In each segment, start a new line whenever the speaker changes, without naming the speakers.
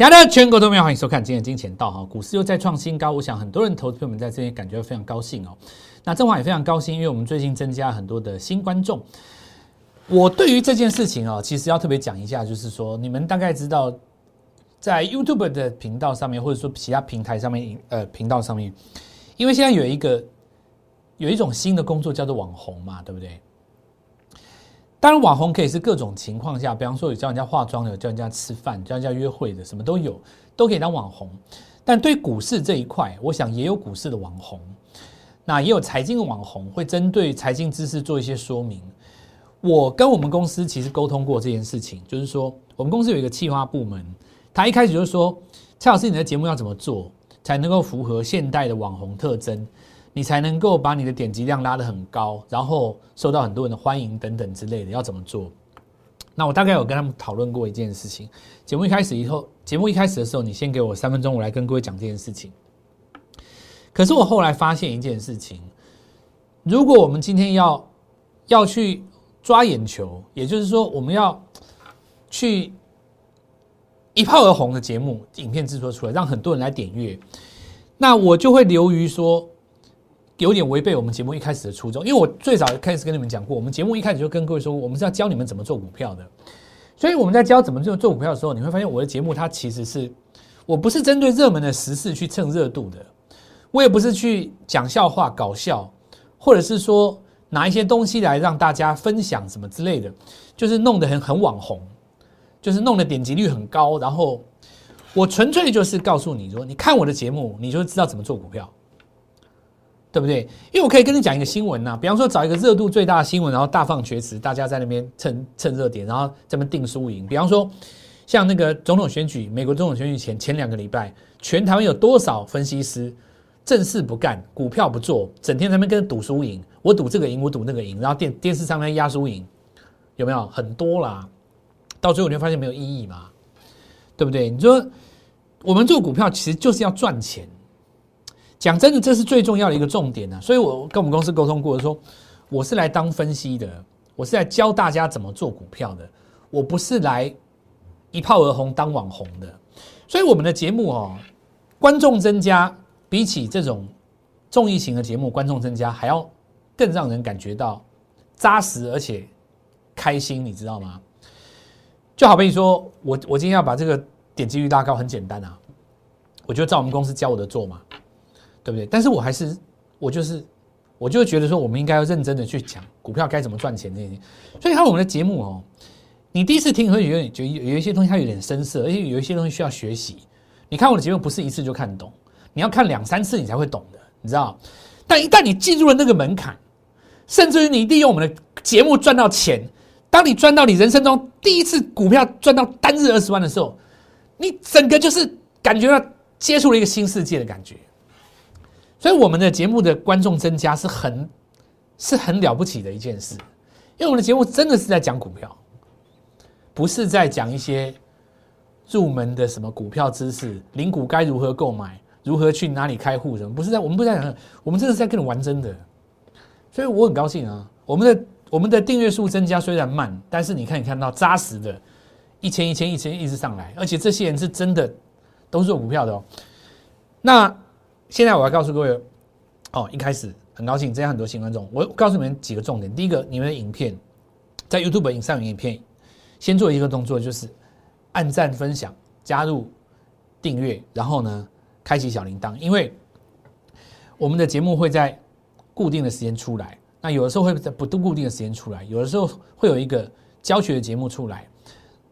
亲爱的全国都没有，欢迎收看今天的金钱道哈，股市又再创新高，我想很多人投资朋友们在这边感觉非常高兴哦。那正华也非常高兴，因为我们最近增加很多的新观众。我对于这件事情啊，其实要特别讲一下，就是说你们大概知道，在 YouTube 的频道上面，或者说其他平台上面，呃，频道上面，因为现在有一个有一种新的工作叫做网红嘛，对不对？当然，网红可以是各种情况下，比方说有教人家化妆的，有教人家吃饭，教人家约会的，什么都有，都可以当网红。但对股市这一块，我想也有股市的网红，那也有财经的网红，会针对财经知识做一些说明。我跟我们公司其实沟通过这件事情，就是说我们公司有一个企划部门，他一开始就说：“蔡老师，你的节目要怎么做才能够符合现代的网红特征？”你才能够把你的点击量拉得很高，然后受到很多人的欢迎等等之类的，要怎么做？那我大概有跟他们讨论过一件事情。节目一开始以后，节目一开始的时候，你先给我三分钟，我来跟各位讲这件事情。可是我后来发现一件事情：如果我们今天要要去抓眼球，也就是说我们要去一炮而红的节目影片制作出来，让很多人来点阅，那我就会流于说。有点违背我们节目一开始的初衷，因为我最早开始跟你们讲过，我们节目一开始就跟各位说，我们是要教你们怎么做股票的。所以我们在教怎么做做股票的时候，你会发现我的节目它其实是，我不是针对热门的时事去蹭热度的，我也不是去讲笑话搞笑，或者是说拿一些东西来让大家分享什么之类的，就是弄得很很网红，就是弄得点击率很高，然后我纯粹就是告诉你说，你看我的节目，你就知道怎么做股票。对不对？因为我可以跟你讲一个新闻呐，比方说找一个热度最大的新闻，然后大放厥词，大家在那边蹭蹭热点，然后这边定输赢。比方说，像那个总统选举，美国总统选举前前两个礼拜，全台湾有多少分析师正事不干，股票不做，整天在那边跟赌输赢，我赌这个赢，我赌那个赢，然后电电视上面压输赢，有没有很多啦？到最后你会发现没有意义嘛，对不对？你说我们做股票其实就是要赚钱。讲真的，这是最重要的一个重点呢。所以我跟我们公司沟通过，说我是来当分析的，我是来教大家怎么做股票的，我不是来一炮而红当网红的。所以我们的节目哦，观众增加，比起这种综艺型的节目，观众增加还要更让人感觉到扎实而且开心，你知道吗？就好比说我我今天要把这个点击率拉高，很简单啊，我就照我们公司教我的做嘛。对不对？但是我还是，我就是，我就觉得说，我们应该要认真的去讲股票该怎么赚钱这些。所以看我们的节目哦，你第一次听会有点，就有一些东西它有点生涩，而且有一些东西需要学习。你看我的节目不是一次就看懂，你要看两三次你才会懂的，你知道？但一旦你进入了那个门槛，甚至于你利用我们的节目赚到钱，当你赚到你人生中第一次股票赚到单日二十万的时候，你整个就是感觉到接触了一个新世界的感觉。所以我们的节目的观众增加是很是很了不起的一件事，因为我们的节目真的是在讲股票，不是在讲一些入门的什么股票知识，零股该如何购买，如何去哪里开户什么，不是在我们不在讲，我们真的是在跟你玩真的。所以我很高兴啊，我们的我们的订阅数增加虽然慢，但是你看你看到扎实的，一千一千一千一直上来，而且这些人是真的都是做股票的哦，那。现在我要告诉各位，哦，一开始很高兴，这样很多新观众。我告诉你们几个重点。第一个，你们的影片在 YouTube 影上影片，先做一个动作，就是按赞、分享、加入订阅，然后呢，开启小铃铛。因为我们的节目会在固定的时间出来，那有的时候会在不固定的时间出来，有的时候会有一个教学的节目出来，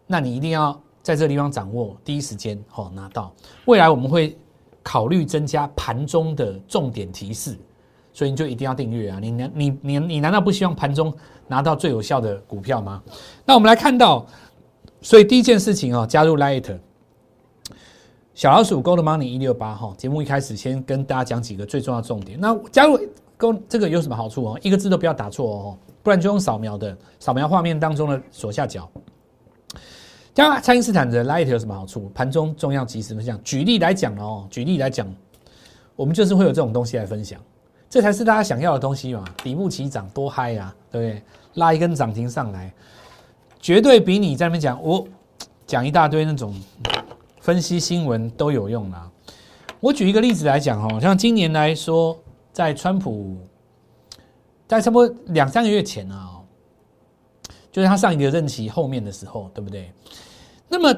那你一定要在这个地方掌握第一时间哦拿到。未来我们会。考虑增加盘中的重点提示，所以你就一定要订阅啊！你难你你你难道不希望盘中拿到最有效的股票吗？那我们来看到，所以第一件事情啊，加入 Light 小老鼠 Gold Money 一六八哈。节目一开始先跟大家讲几个最重要重点。那加入 Go 这个有什么好处哦？一个字都不要打错哦，不然就用扫描的，扫描画面当中的左下角。像爱因斯坦的 Light 有什么好处？盘中重要及时分享。举例来讲哦，举例来讲，我们就是会有这种东西来分享，这才是大家想要的东西嘛。底部起涨多嗨啊，对不对？拉一根涨停上来，绝对比你在那边讲我讲一大堆那种分析新闻都有用啦。我举一个例子来讲哦，像今年来说，在川普在差不多两三个月前啊，就是他上一个任期后面的时候，对不对？那么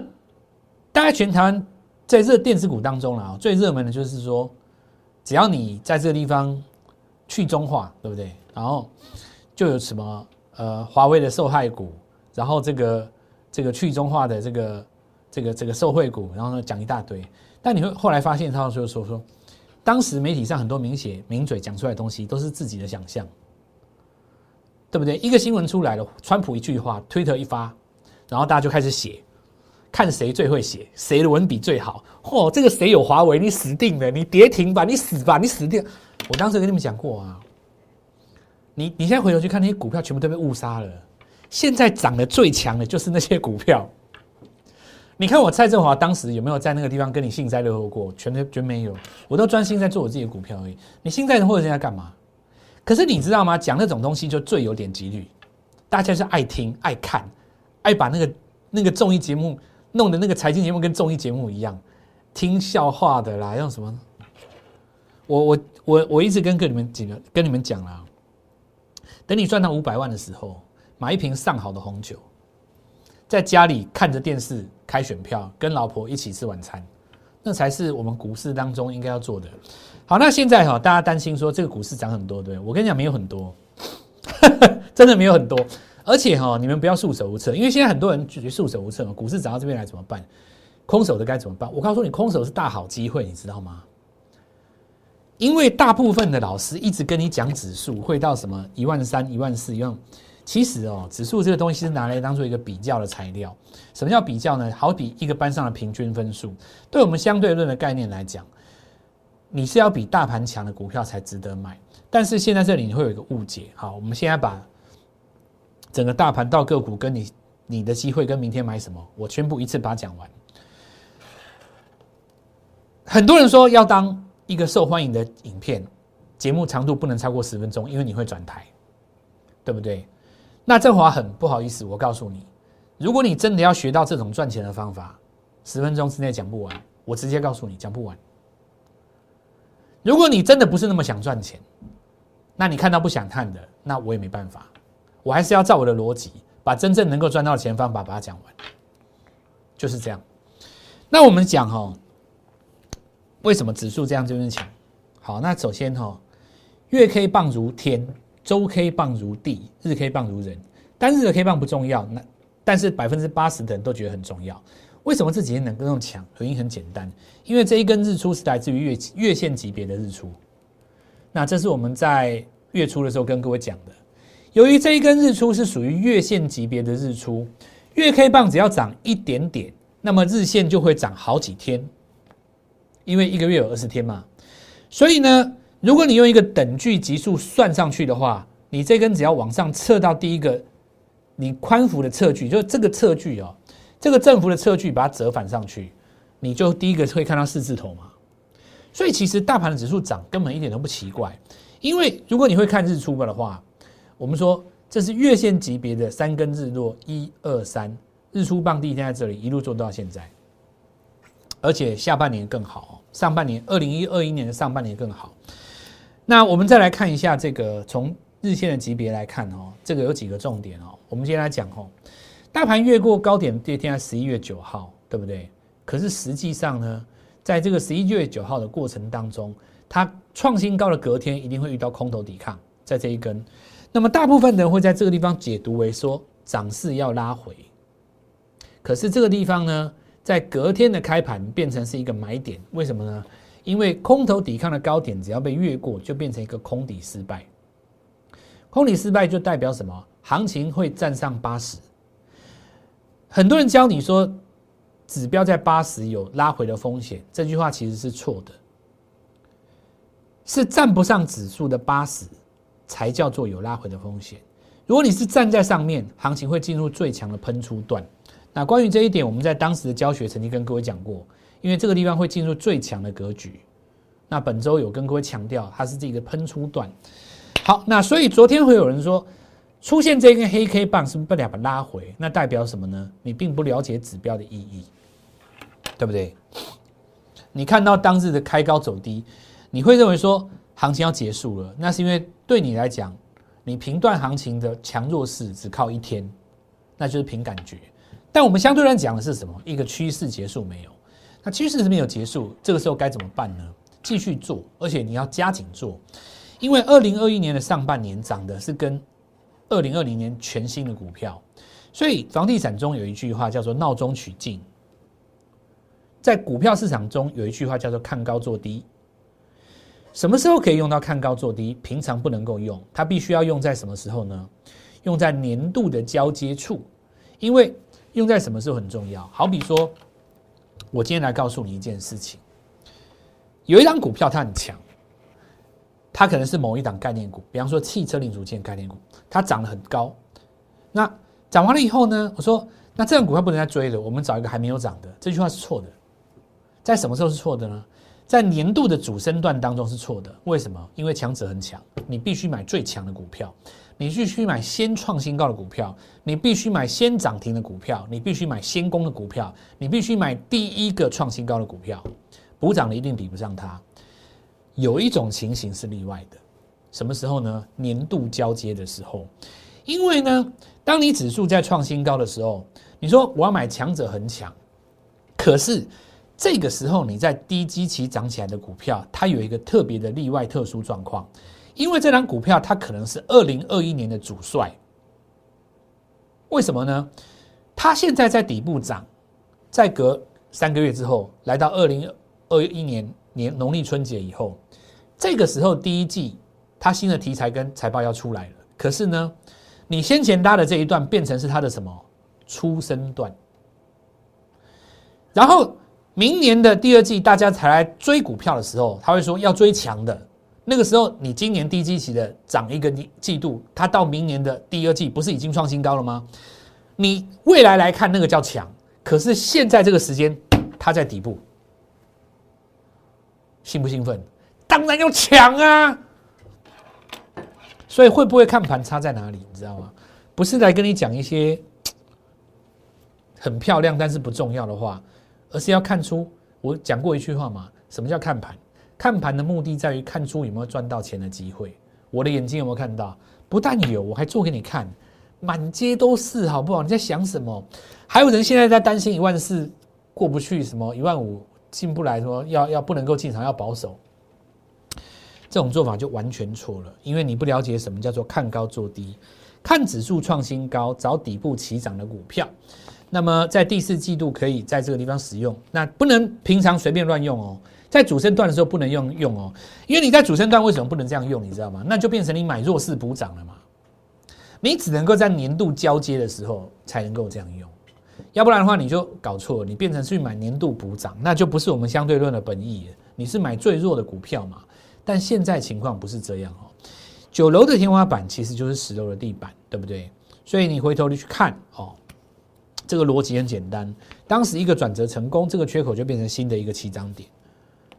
大概全台湾在热电子股当中啦，最热门的就是说，只要你在这个地方去中化，对不对？然后就有什么呃华为的受害股，然后这个这个去中化的这个这个这个受惠股，然后呢讲一大堆。但你会后来发现，他就说说，当时媒体上很多明写名嘴讲出来的东西都是自己的想象，对不对？一个新闻出来了，川普一句话，推特一发，然后大家就开始写，看谁最会写，谁的文笔最好。嚯，这个谁有华为，你死定了，你跌停吧，你死吧，你死定。我当时跟你们讲过啊，你你现在回头去看那些股票，全部都被误杀了。现在涨得最强的就是那些股票。你看我蔡振华当时有没有在那个地方跟你幸灾乐祸过？全都全没有，我都专心在做我自己的股票而已。你幸灾乐祸在干嘛？可是你知道吗？讲那种东西就最有点几率，大家是爱听、爱看、爱把那个那个综艺节目弄的那个财经节目跟综艺节目一样，听笑话的啦，用什么？我我我我一直跟跟你们几个跟你们讲啦，等你赚到五百万的时候，买一瓶上好的红酒。在家里看着电视开选票，跟老婆一起吃晚餐，那才是我们股市当中应该要做的。好，那现在哈，大家担心说这个股市涨很多，对我跟你讲没有很多，真的没有很多。而且哈，你们不要束手无策，因为现在很多人觉得束手无策嘛。股市涨到这边来怎么办？空手的该怎么办？我告诉你，空手是大好机会，你知道吗？因为大部分的老师一直跟你讲指数会到什么一万三、一万四一万。其实哦，指数这个东西是拿来当做一个比较的材料。什么叫比较呢？好比一个班上的平均分数，对我们相对论的概念来讲，你是要比大盘强的股票才值得买。但是现在这里你会有一个误解。好，我们现在把整个大盘到个股跟你你的机会跟明天买什么，我全部一次把它讲完。很多人说要当一个受欢迎的影片，节目长度不能超过十分钟，因为你会转台，对不对？那振华很不好意思，我告诉你，如果你真的要学到这种赚钱的方法，十分钟之内讲不完，我直接告诉你讲不完。如果你真的不是那么想赚钱，那你看到不想看的，那我也没办法，我还是要照我的逻辑，把真正能够赚到的钱方法把它讲完，就是这样。那我们讲哈，为什么指数这样就是强？好，那首先哈，月 K 棒如天。周 K 棒如地，日 K 棒如人。单日的 K 棒不重要，那但是百分之八十的人都觉得很重要。为什么这几天能够那么强？原因很简单，因为这一根日出是来自于月月线级别的日出。那这是我们在月初的时候跟各位讲的。由于这一根日出是属于月线级别的日出，月 K 棒只要涨一点点，那么日线就会涨好几天，因为一个月有二十天嘛。所以呢。如果你用一个等距级数算上去的话，你这根只要往上测到第一个你宽幅的测距，就这个测距哦，这个振幅的测距把它折返上去，你就第一个会看到四字头嘛。所以其实大盘的指数涨根本一点都不奇怪，因为如果你会看日出的话，我们说这是月线级别的三根日落，一二三，日出棒第一天在这里一路做到现在，而且下半年更好，上半年二零一二一年的上半年更好。那我们再来看一下这个从日线的级别来看哦，这个有几个重点哦。我们先来讲哦，大盘越过高点这天在十一月九号，对不对？可是实际上呢，在这个十一月九号的过程当中，它创新高的隔天一定会遇到空头抵抗，在这一根。那么大部分人会在这个地方解读为说涨势要拉回，可是这个地方呢，在隔天的开盘变成是一个买点，为什么呢？因为空头抵抗的高点只要被越过，就变成一个空底失败。空底失败就代表什么？行情会站上八十。很多人教你说，指标在八十有拉回的风险，这句话其实是错的。是站不上指数的八十，才叫做有拉回的风险。如果你是站在上面，行情会进入最强的喷出段。那关于这一点，我们在当时的教学曾经跟各位讲过。因为这个地方会进入最强的格局，那本周有跟各位强调，它是这个喷出段。好，那所以昨天会有人说，出现这根黑 K 棒是不是代表拉回？那代表什么呢？你并不了解指标的意义。对不对？你看到当日的开高走低，你会认为说行情要结束了，那是因为对你来讲，你评断行情的强弱势只靠一天，那就是凭感觉。但我们相对来讲的是什么？一个趋势结束没有？那趋势是没有结束，这个时候该怎么办呢？继续做，而且你要加紧做，因为二零二一年的上半年涨的是跟二零二零年全新的股票，所以房地产中有一句话叫做“闹中取静”。在股票市场中有一句话叫做“看高做低”，什么时候可以用到“看高做低”？平常不能够用，它必须要用在什么时候呢？用在年度的交接处，因为用在什么时候很重要。好比说，我今天来告诉你一件事情：有一张股票它很强，它可能是某一档概念股，比方说汽车零组件概念股，它涨得很高。那涨完了以后呢？我说，那这张股票不能再追了，我们找一个还没有涨的。这句话是错的。在什么时候是错的呢？在年度的主升段当中是错的。为什么？因为强者很强，你必须买最强的股票，你必须买先创新高的股票，你必须买先涨停的股票，你必须买先攻的股票，你必须买第一个创新高的股票，补涨的一定比不上它。有一种情形是例外的，什么时候呢？年度交接的时候，因为呢，当你指数在创新高的时候，你说我要买强者很强，可是。这个时候，你在低基期涨起来的股票，它有一个特别的例外特殊状况，因为这张股票它可能是二零二一年的主帅。为什么呢？它现在在底部涨，在隔三个月之后，来到二零二一年年农历春节以后，这个时候第一季它新的题材跟财报要出来了。可是呢，你先前拉的这一段变成是它的什么出生段，然后。明年的第二季，大家才来追股票的时候，他会说要追强的。那个时候，你今年低基期的涨一个季度，它到明年的第二季，不是已经创新高了吗？你未来来看，那个叫强。可是现在这个时间，它在底部，兴不兴奋？当然要抢啊！所以会不会看盘差在哪里？你知道吗？不是来跟你讲一些很漂亮但是不重要的话。而是要看出，我讲过一句话嘛，什么叫看盘？看盘的目的在于看出有没有赚到钱的机会。我的眼睛有没有看到？不但有，我还做给你看，满街都是，好不好？你在想什么？还有人现在在担心一万四过不去，什么一万五进不来，说要要不能够进场，要保守。这种做法就完全错了，因为你不了解什么叫做看高做低，看指数创新高，找底部起涨的股票。那么在第四季度可以在这个地方使用，那不能平常随便乱用哦。在主升段的时候不能用用哦，因为你在主升段为什么不能这样用？你知道吗？那就变成你买弱势补涨了嘛。你只能够在年度交接的时候才能够这样用，要不然的话你就搞错了，你变成去买年度补涨，那就不是我们相对论的本意。你是买最弱的股票嘛？但现在情况不是这样哦。九楼的天花板其实就是十楼的地板，对不对？所以你回头你去看哦。这个逻辑很简单，当时一个转折成功，这个缺口就变成新的一个起涨点，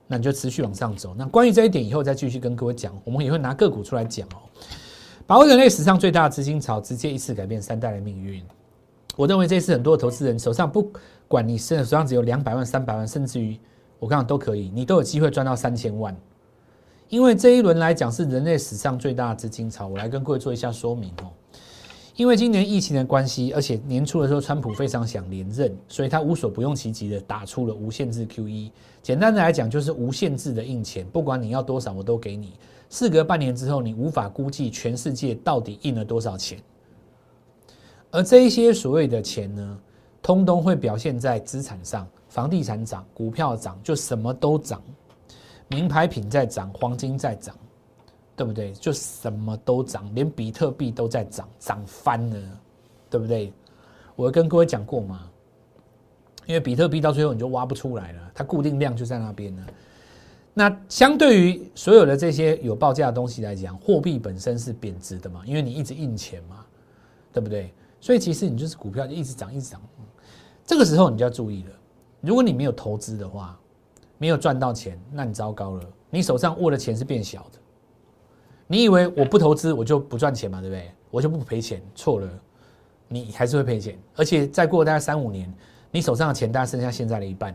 那你就持续往上走。那关于这一点，以后再继续跟各位讲，我们也会拿个股出来讲哦。把握人类史上最大的资金潮，直接一次改变三代的命运。我认为这次很多投资人手上不管你是手上只有两百万、三百万，甚至于我刚刚都可以，你都有机会赚到三千万。因为这一轮来讲是人类史上最大的资金潮，我来跟各位做一下说明哦。因为今年疫情的关系，而且年初的时候，川普非常想连任，所以他无所不用其极的打出了无限制 QE。简单的来讲，就是无限制的印钱，不管你要多少，我都给你。事隔半年之后，你无法估计全世界到底印了多少钱。而这一些所谓的钱呢，通通会表现在资产上，房地产涨，股票涨，就什么都涨，名牌品在涨，黄金在涨。对不对？就什么都涨，连比特币都在涨，涨翻了，对不对？我跟各位讲过嘛，因为比特币到最后你就挖不出来了，它固定量就在那边了。那相对于所有的这些有报价的东西来讲，货币本身是贬值的嘛，因为你一直印钱嘛，对不对？所以其实你就是股票就一直涨，一直涨。这个时候你就要注意了，如果你没有投资的话，没有赚到钱，那你糟糕了，你手上握的钱是变小的。你以为我不投资我就不赚钱嘛？对不对？我就不赔钱？错了，你还是会赔钱。而且再过大概三五年，你手上的钱大概剩下现在的一半，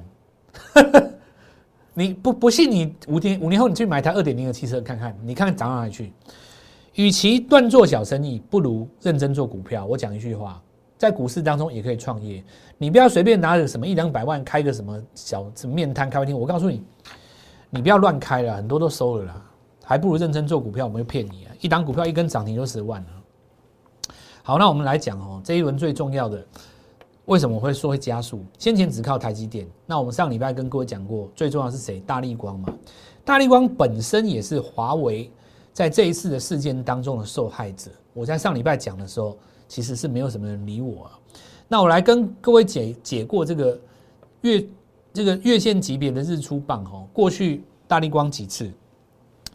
你不不信？你五年五年后你去买台二点零的汽车看看，你看看涨到哪里去？与其断做小生意，不如认真做股票。我讲一句话，在股市当中也可以创业。你不要随便拿着什么一两百万开个什么小什么面摊咖啡厅。我告诉你，你不要乱开了，很多都收了啦，还不如认真做股票。我们会骗你啊，一档股票一根涨停就十万了。好，那我们来讲哦，这一轮最重要的。为什么会说会加速？先前只靠台积电，那我们上礼拜跟各位讲过，最重要是谁？大力光嘛。大力光本身也是华为在这一次的事件当中的受害者。我在上礼拜讲的时候，其实是没有什么人理我啊。那我来跟各位解解过这个月这个月线级别的日出棒哦。过去大力光几次？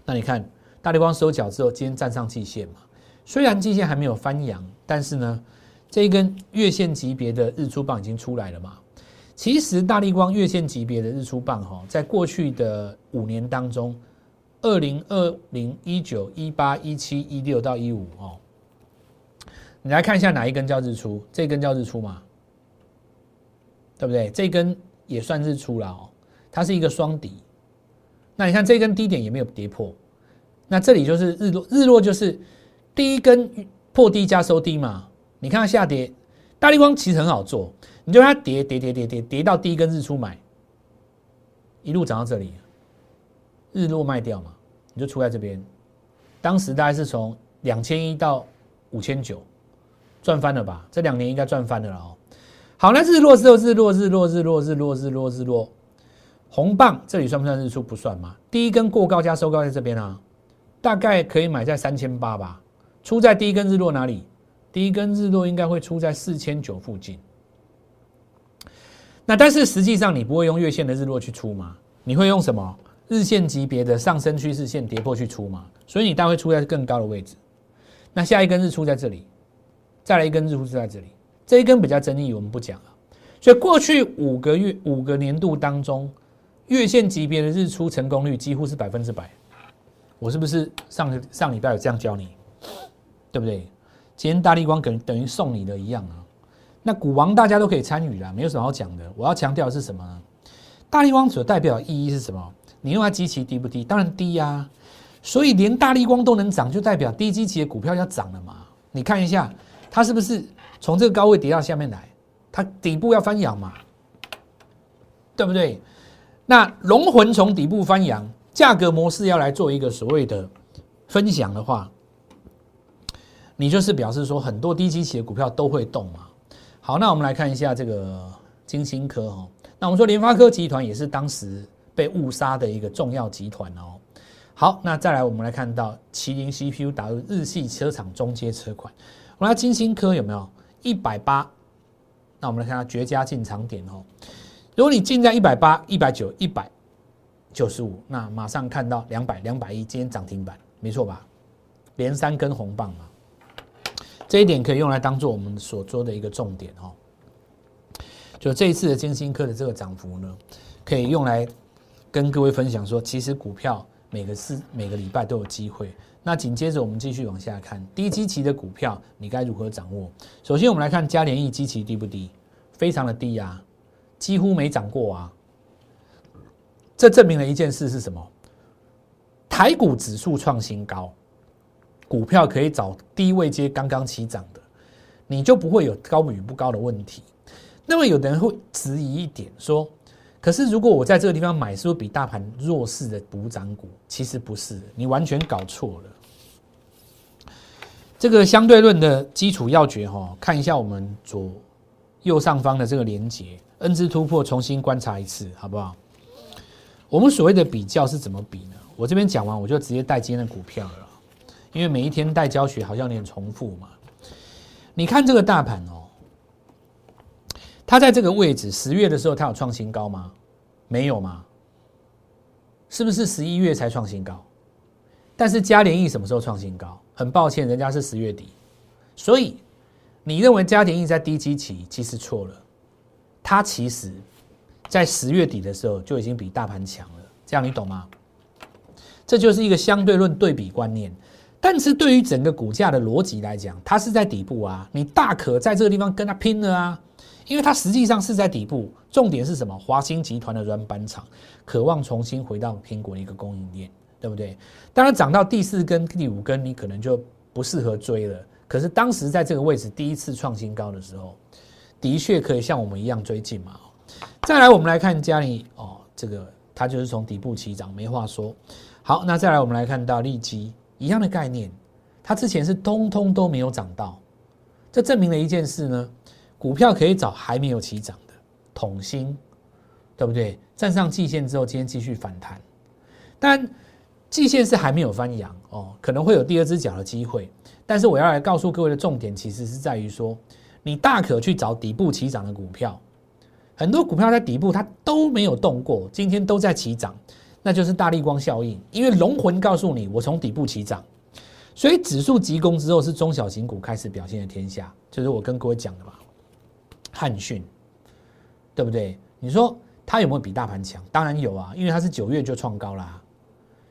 那你看大力光收脚之后，今天站上季线嘛。虽然季线还没有翻阳，但是呢。这一根月线级别的日出棒已经出来了嘛？其实大力光月线级别的日出棒哈，在过去的五年当中，二零二零一九一八一七一六到一五哦，你来看一下哪一根叫日出？这根叫日出嘛？对不对？这根也算日出了哦，它是一个双底。那你看这根低点也没有跌破，那这里就是日落，日落就是第一根破低加收低嘛。你看它下跌，大力光其实很好做，你就它跌跌跌跌跌跌到第一根日出买，一路涨到这里，日落卖掉嘛，你就出在这边。当时大概是从两千一到五千九，赚翻了吧？这两年应该赚翻了哦。好，那日落之后，日落日落日落日落日落日落，红棒这里算不算日出？不算嘛。第一根过高加收高在这边啊，大概可以买在三千八吧。出在第一根日落哪里？第一根日落应该会出在四千九附近，那但是实际上你不会用月线的日落去出吗？你会用什么日线级别的上升趋势线跌破去出吗？所以你大概会出在更高的位置。那下一根日出在这里，再来一根日出是在这里，这一根比较争议，我们不讲了。所以过去五个月五个年度当中，月线级别的日出成功率几乎是百分之百。我是不是上上礼拜有这样教你？对不对？今天大力光等等于送你的一样啊，那股王大家都可以参与啦，没有什么好讲的。我要强调的是什么？呢？大力光所代表的意义是什么？你用它基期低不低？当然低呀。所以连大力光都能涨，就代表低基期的股票要涨了嘛。你看一下，它是不是从这个高位跌到下面来？它底部要翻扬嘛，对不对？那龙魂从底部翻扬，价格模式要来做一个所谓的分享的话。你就是表示说很多低基企的股票都会动嘛？好，那我们来看一下这个金星科哈。那我们说联发科集团也是当时被误杀的一个重要集团哦。好，那再来我们来看到麒麟 CPU 打入日系车厂中阶车款。我们看金星科有没有一百八？那我们来看它绝佳进场点哦。如果你进在一百八、一百九、一百九十五，那马上看到两百、两百一，今天涨停板，没错吧？连三根红棒嘛。这一点可以用来当做我们所做的一个重点哦。就这一次的金星科的这个涨幅呢，可以用来跟各位分享说，其实股票每个四每个礼拜都有机会。那紧接着我们继续往下看，低基期的股票你该如何掌握？首先我们来看嘉联益基期低不低？非常的低啊，几乎没涨过啊。这证明了一件事是什么？台股指数创新高。股票可以找低位接刚刚起涨的，你就不会有高与不高的问题。那么有的人会质疑一点说：“可是如果我在这个地方买，是不是比大盘弱势的补涨股？”其实不是，你完全搞错了。这个相对论的基础要诀哈，看一下我们左右上方的这个连接，N 字突破，重新观察一次，好不好？我们所谓的比较是怎么比呢？我这边讲完，我就直接带今天的股票了。因为每一天带教学好像有点重复嘛，你看这个大盘哦，它在这个位置，十月的时候它有创新高吗？没有吗？是不是十一月才创新高？但是嘉联益什么时候创新高？很抱歉，人家是十月底，所以你认为嘉联益在低基期，其实错了，它其实在十月底的时候就已经比大盘强了，这样你懂吗？这就是一个相对论对比观念。但是对于整个股价的逻辑来讲，它是在底部啊，你大可在这个地方跟它拼了啊，因为它实际上是在底部，重点是什么？华兴集团的软板厂渴望重新回到苹果的一个供应链，对不对？当然涨到第四根、第五根，你可能就不适合追了。可是当时在这个位置第一次创新高的时候，的确可以像我们一样追进嘛。再来，我们来看嘉里哦，这个它就是从底部起涨，没话说。好，那再来我们来看到利基一样的概念，它之前是通通都没有涨到，这证明了一件事呢，股票可以找还没有起涨的统芯，对不对？站上季线之后，今天继续反弹，但季线是还没有翻阳哦，可能会有第二只脚的机会。但是我要来告诉各位的重点，其实是在于说，你大可去找底部起涨的股票，很多股票在底部它都没有动过，今天都在起涨，那就是大力光效应。因为龙魂告诉你，我从底部起涨，所以指数急攻之后，是中小型股开始表现的天下，就是我跟各位讲的嘛。汉讯，对不对？你说它有没有比大盘强？当然有啊，因为它是九月就创高啦。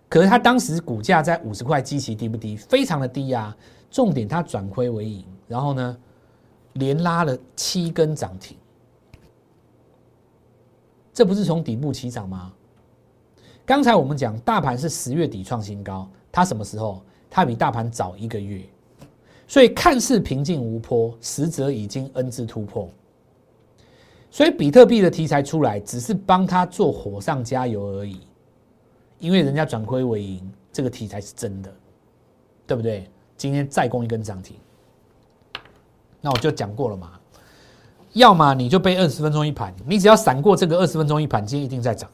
可是它当时股价在五十块，基期低不低？非常的低呀。重点，它转亏为盈，然后呢，连拉了七根涨停，这不是从底部起涨吗？刚才我们讲大盘是十月底创新高，它什么时候？它比大盘早一个月，所以看似平静无波，实则已经 N 字突破。所以比特币的题材出来，只是帮他做火上加油而已，因为人家转亏为盈，这个题材是真的，对不对？今天再攻一根涨停，那我就讲过了嘛，要么你就背二十分钟一盘，你只要闪过这个二十分钟一盘，今天一定在涨。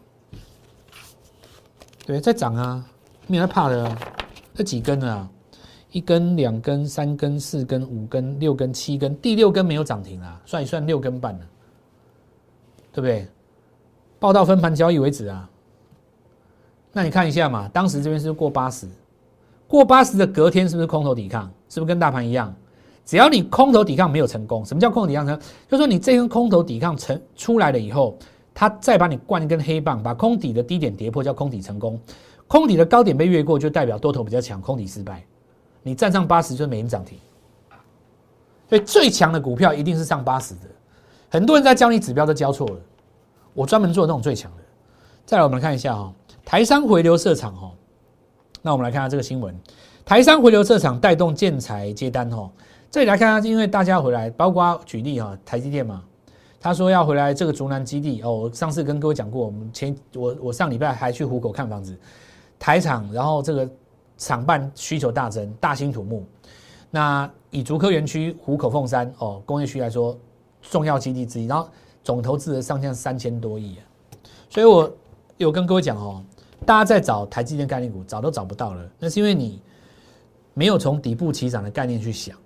对，在涨啊，没人怕的。这几根啊，一根、两根、三根、四根、五根、六根、七根，第六根没有涨停啊，算一算六根半了，对不对？报到分盘交易为止啊。那你看一下嘛，当时这边是过八十。过八十的隔天是不是空头抵抗？是不是跟大盘一样？只要你空头抵抗没有成功，什么叫空头抵抗呢？就说你这根空头抵抗成出来了以后，它再把你灌一根黑棒，把空底的低点跌破，叫空底成功；空底的高点被越过，就代表多头比较强，空底失败。你站上八十就是每天涨停。所以最强的股票一定是上八十的。很多人在教你指标都教错了，我专门做那种最强的。再来，我们来看一下哦，台商回流设厂哦。那我们来看下这个新闻，台商回流设厂带动建材接单哦。这里来看下，因为大家回来，包括举例哈，台积电嘛，他说要回来这个竹南基地哦。我上次跟各位讲过，我们前我我上礼拜还去虎口看房子，台厂，然后这个厂办需求大增，大兴土木。那以竹科园区虎口凤山哦工业区来说，重要基地之一，然后总投资额上向三千多亿啊。所以我有跟各位讲哦。大家在找台积电概念股，找都找不到了。那是因为你没有从底部起涨的概念去想，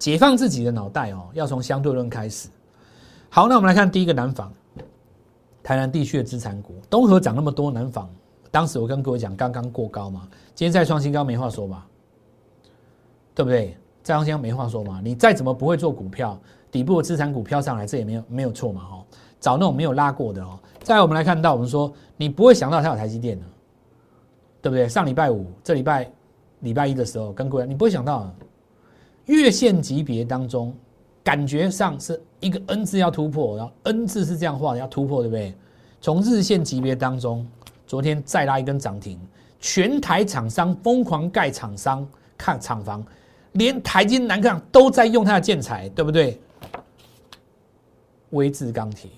解放自己的脑袋哦，要从相对论开始。好，那我们来看第一个南纺，台南地区的资产股，东河涨那么多，南纺当时我跟各位讲，刚刚过高嘛，今天再创新高，没话说吧？对不对？再创新高没话说嘛？你再怎么不会做股票，底部的资产股飘上来，这也没有没有错嘛？哈。找那种没有拉过的哦。再来，我们来看到，我们说你不会想到它有台积电的，对不对？上礼拜五、这礼拜礼拜一的时候，跟各位，你不会想到月线级别当中，感觉上是一个 N 字要突破，然后 N 字是这样画的，要突破，对不对？从日线级别当中，昨天再拉一根涨停，全台厂商疯狂盖厂商看厂房，连台金南港都在用它的建材，对不对？微智钢铁。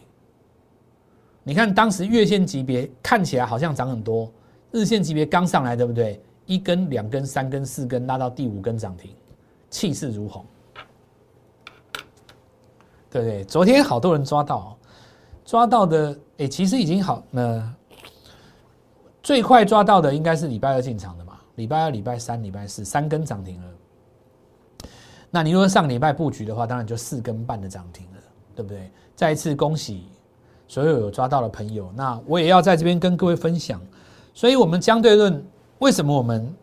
你看当时月线级别看起来好像涨很多，日线级别刚上来，对不对？一根、两根、三根、四根，拉到第五根涨停，气势如虹，对不对？昨天好多人抓到，抓到的，哎，其实已经好，那最快抓到的应该是礼拜二进场的嘛？礼拜二、礼拜三、礼拜四三根涨停了。那你如果上礼拜布局的话，当然就四根半的涨停了，对不对？再一次恭喜。所有有抓到的朋友，那我也要在这边跟各位分享。所以，我们相对论为什么我们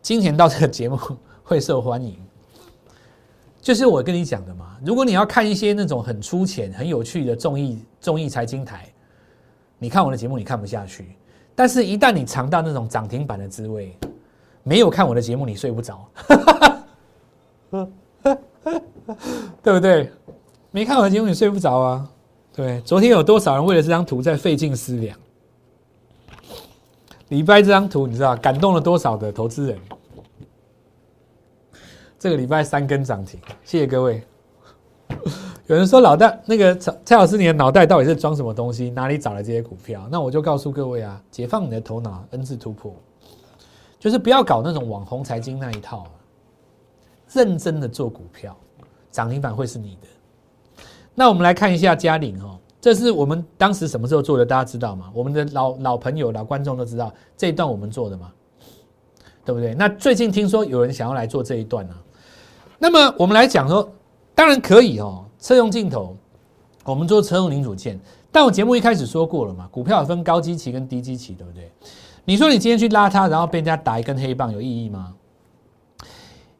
今天到这个节目 会受欢迎？就是我跟你讲的嘛。如果你要看一些那种很粗浅、很有趣的综艺综艺财经台，你看我的节目你看不下去。但是，一旦你尝到那种涨停板的滋味，没有看我的节目你睡不着，哈 哈对不对？没看我的节目你睡不着啊？对，昨天有多少人为了这张图在费尽思量？礼拜这张图你知道感动了多少的投资人？这个礼拜三根涨停，谢谢各位。有人说老大那个蔡蔡老师，你的脑袋到底是装什么东西？哪里找来这些股票？那我就告诉各位啊，解放你的头脑，N 字突破，就是不要搞那种网红财经那一套，认真的做股票，涨停板会是你的。那我们来看一下嘉玲哦，这是我们当时什么时候做的？大家知道吗？我们的老老朋友、老观众都知道这一段我们做的嘛，对不对？那最近听说有人想要来做这一段呢。那么我们来讲说，当然可以哦，车用镜头，我们做车用零组件。但我节目一开始说过了嘛，股票分高基期跟低基期，对不对？你说你今天去拉它，然后被人家打一根黑棒，有意义吗？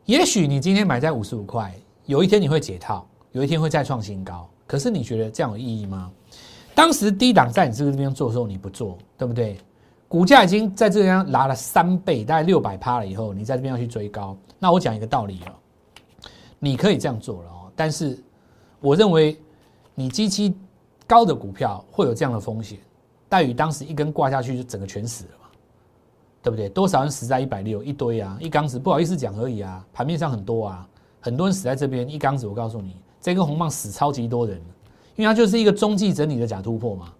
也许你今天买在五十五块，有一天你会解套，有一天会再创新高。可是你觉得这样有意义吗？当时低档在你这个边做的时候，你不做，对不对？股价已经在这边拉了三倍，大概六百趴了以后，你在这边要去追高，那我讲一个道理了。你可以这样做了哦，但是我认为你基期高的股票会有这样的风险。待遇当时一根挂下去就整个全死了嘛，对不对？多少人死在一百六一堆啊，一缸子不好意思讲而已啊，盘面上很多啊，很多人死在这边一缸子。我告诉你，这根红棒死超级多人，因为它就是一个中继整理的假突破嘛，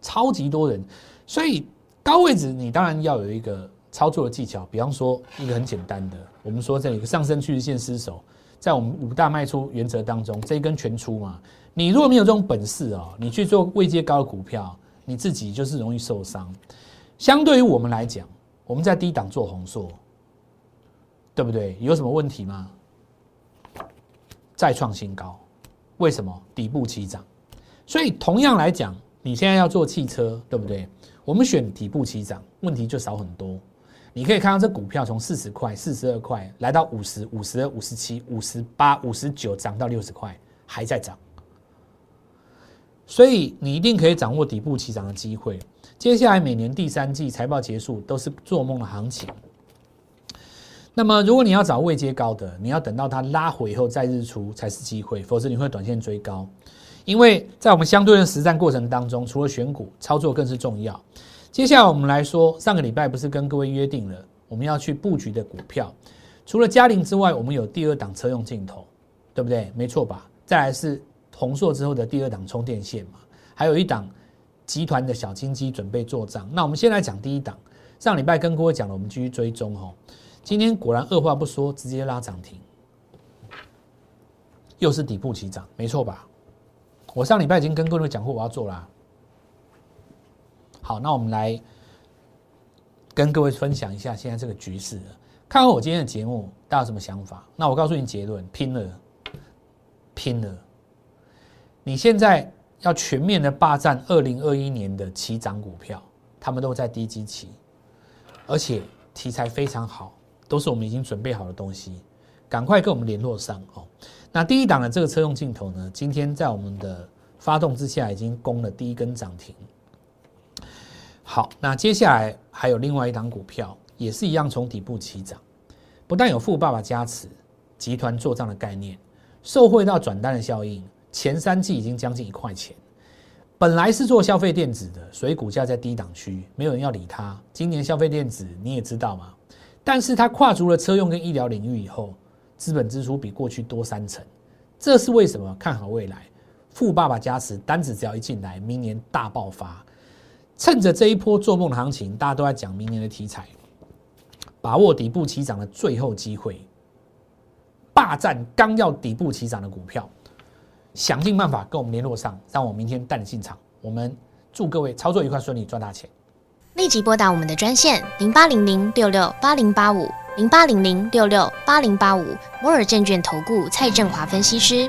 超级多人。所以高位置你当然要有一个操作的技巧，比方说一个很简单的，我们说这里一个上升趋势线失守。在我们五大卖出原则当中，这一根全出嘛。你如果没有这种本事哦，你去做位阶高的股票，你自己就是容易受伤。相对于我们来讲，我们在低档做红硕，对不对？有什么问题吗？再创新高，为什么？底部起涨。所以同样来讲，你现在要做汽车，对不对？我们选底部起涨，问题就少很多。你可以看到这股票从四十块、四十二块来到五十五、十、五十七、五十八、五十九，涨到六十块，还在涨。所以你一定可以掌握底部起涨的机会。接下来每年第三季财报结束都是做梦的行情。那么如果你要找位阶高的，你要等到它拉回以后再日出才是机会，否则你会短线追高。因为在我们相对的实战过程当中，除了选股，操作更是重要。接下来我们来说，上个礼拜不是跟各位约定了我们要去布局的股票，除了嘉陵之外，我们有第二档车用镜头，对不对？没错吧？再来是宏硕之后的第二档充电线嘛，还有一档集团的小金鸡准备做账。那我们先来讲第一档，上礼拜跟各位讲了，我们继续追踪哦。今天果然二话不说，直接拉涨停，又是底部起涨，没错吧？我上礼拜已经跟各位讲过，我要做啦。好，那我们来跟各位分享一下现在这个局势。看完我今天的节目，大家有什么想法？那我告诉你结论：拼了，拼了！你现在要全面的霸占二零二一年的起涨股票，他们都在低基期，而且题材非常好，都是我们已经准备好的东西。赶快跟我们联络上哦。那第一档的这个车用镜头呢，今天在我们的发动之下，已经攻了第一根涨停。好，那接下来还有另外一档股票，也是一样从底部起涨，不但有富爸爸加持，集团做账的概念，受惠到转单的效应，前三季已经将近一块钱。本来是做消费电子的，所以股价在低档区，没有人要理它。今年消费电子你也知道嘛，但是它跨足了车用跟医疗领域以后，资本支出比过去多三成，这是为什么？看好未来，富爸爸加持，单子只要一进来，明年大爆发。趁着这一波做梦的行情，大家都在讲明年的题材，把握底部起涨的最后机会，霸占刚要底部起涨的股票，想尽办法跟我们联络上，让我明天带你进场。我们祝各位操作愉快，顺利赚大钱。
立即拨打我们的专线零八零零六六八零八五零八零零六六八零八五摩尔证券投顾蔡振华分析师。